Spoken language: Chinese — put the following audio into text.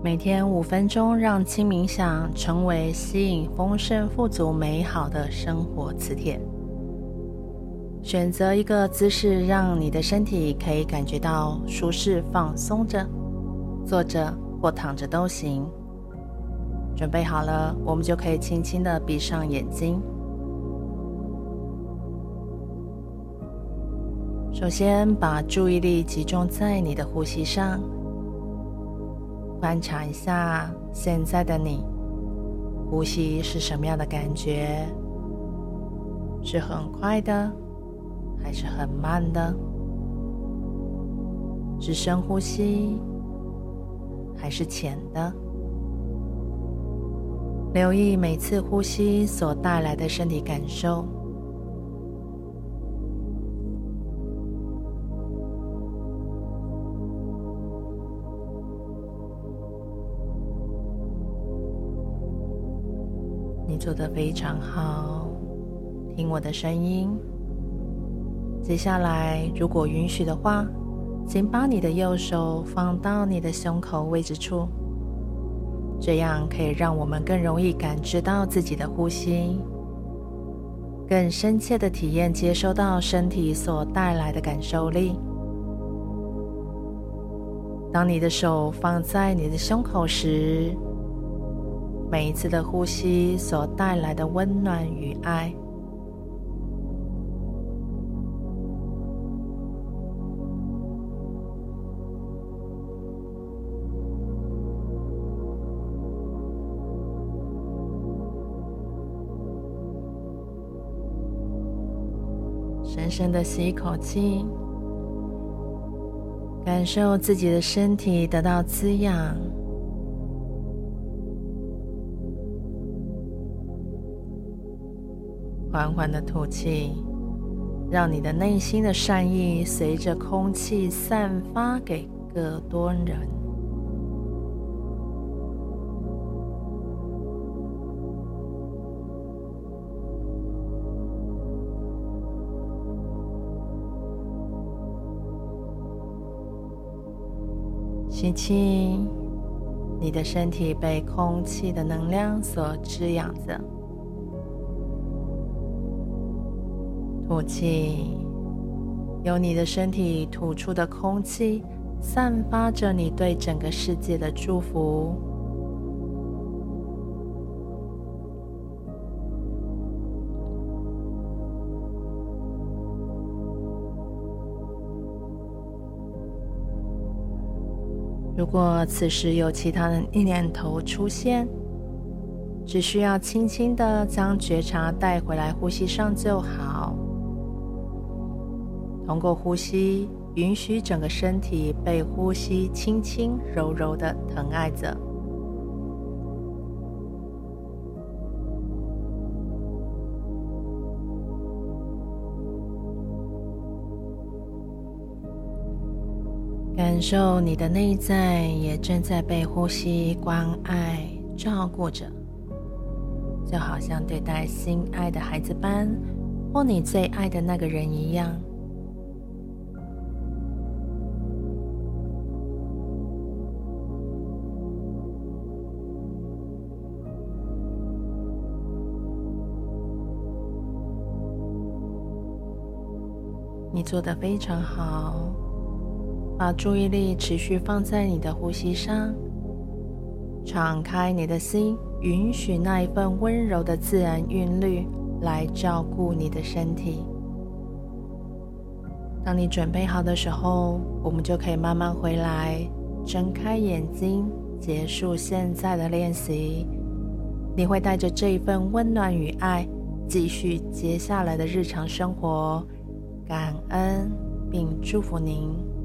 每天五分钟，让轻冥想成为吸引丰盛、富足、美好的生活磁铁。选择一个姿势，让你的身体可以感觉到舒适、放松着，坐着或躺着都行。准备好了，我们就可以轻轻的闭上眼睛。首先，把注意力集中在你的呼吸上。观察一下现在的你，呼吸是什么样的感觉？是很快的，还是很慢的？是深呼吸，还是浅的？留意每次呼吸所带来的身体感受。做得非常好，听我的声音。接下来，如果允许的话，请把你的右手放到你的胸口位置处，这样可以让我们更容易感知到自己的呼吸，更深切的体验接收到身体所带来的感受力。当你的手放在你的胸口时，每一次的呼吸所带来的温暖与爱，深深的吸一口气，感受自己的身体得到滋养。缓缓的吐气，让你的内心的善意随着空气散发给更多人。吸气，你的身体被空气的能量所滋养着。吐气，由你的身体吐出的空气，散发着你对整个世界的祝福。如果此时有其他的意念头出现，只需要轻轻的将觉察带回来呼吸上就好。通过呼吸，允许整个身体被呼吸轻轻柔柔的疼爱着，感受你的内在也正在被呼吸关爱照顾着，就好像对待心爱的孩子般，或你最爱的那个人一样。你做得非常好，把注意力持续放在你的呼吸上，敞开你的心，允许那一份温柔的自然韵律来照顾你的身体。当你准备好的时候，我们就可以慢慢回来，睁开眼睛，结束现在的练习。你会带着这一份温暖与爱，继续接下来的日常生活。感恩并祝福您。